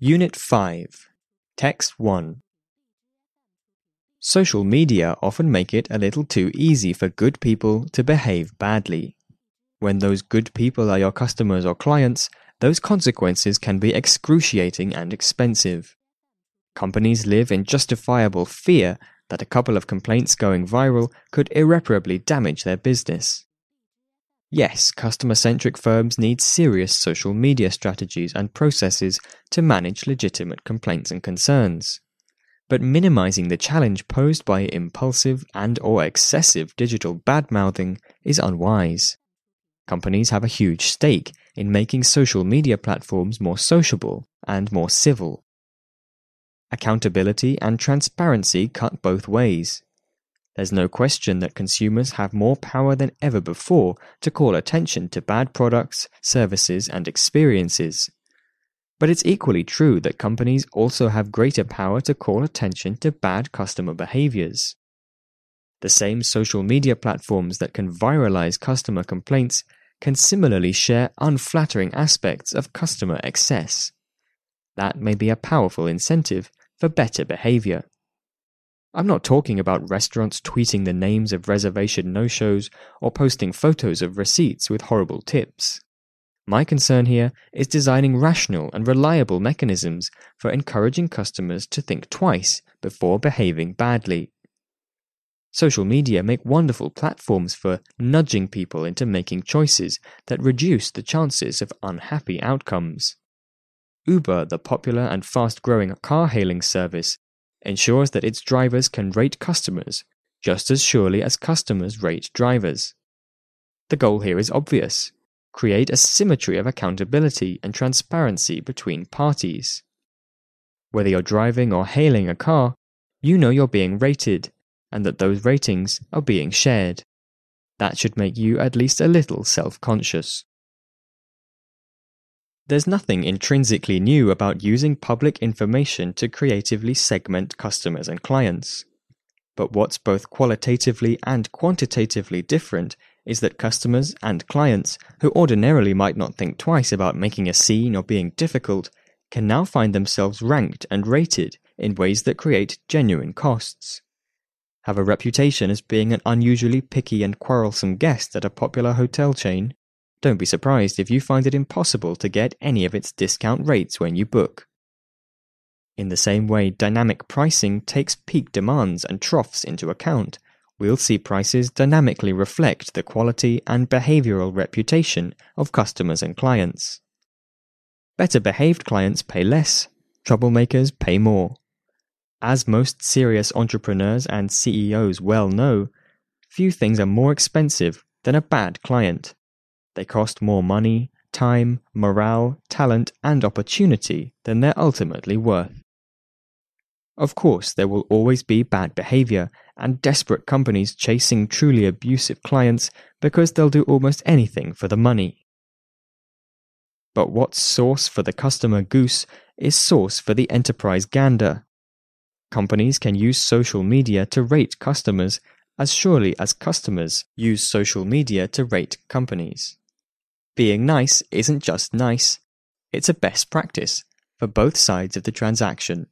Unit 5 Text 1 Social media often make it a little too easy for good people to behave badly. When those good people are your customers or clients, those consequences can be excruciating and expensive. Companies live in justifiable fear that a couple of complaints going viral could irreparably damage their business. Yes, customer centric firms need serious social media strategies and processes to manage legitimate complaints and concerns. But minimizing the challenge posed by impulsive and or excessive digital badmouthing is unwise. Companies have a huge stake in making social media platforms more sociable and more civil. Accountability and transparency cut both ways. There's no question that consumers have more power than ever before to call attention to bad products, services, and experiences. But it's equally true that companies also have greater power to call attention to bad customer behaviors. The same social media platforms that can viralize customer complaints can similarly share unflattering aspects of customer excess. That may be a powerful incentive for better behavior. I'm not talking about restaurants tweeting the names of reservation no shows or posting photos of receipts with horrible tips. My concern here is designing rational and reliable mechanisms for encouraging customers to think twice before behaving badly. Social media make wonderful platforms for nudging people into making choices that reduce the chances of unhappy outcomes. Uber, the popular and fast growing car hailing service, ensures that its drivers can rate customers just as surely as customers rate drivers. The goal here is obvious create a symmetry of accountability and transparency between parties. Whether you're driving or hailing a car, you know you're being rated and that those ratings are being shared. That should make you at least a little self conscious. There's nothing intrinsically new about using public information to creatively segment customers and clients. But what's both qualitatively and quantitatively different is that customers and clients, who ordinarily might not think twice about making a scene or being difficult, can now find themselves ranked and rated in ways that create genuine costs. Have a reputation as being an unusually picky and quarrelsome guest at a popular hotel chain, don't be surprised if you find it impossible to get any of its discount rates when you book. In the same way dynamic pricing takes peak demands and troughs into account, we'll see prices dynamically reflect the quality and behavioral reputation of customers and clients. Better behaved clients pay less, troublemakers pay more. As most serious entrepreneurs and CEOs well know, few things are more expensive than a bad client. They cost more money, time, morale, talent, and opportunity than they're ultimately worth. Of course, there will always be bad behavior and desperate companies chasing truly abusive clients because they'll do almost anything for the money. But what's sauce for the customer goose is sauce for the enterprise gander. Companies can use social media to rate customers as surely as customers use social media to rate companies. Being nice isn't just nice, it's a best practice for both sides of the transaction.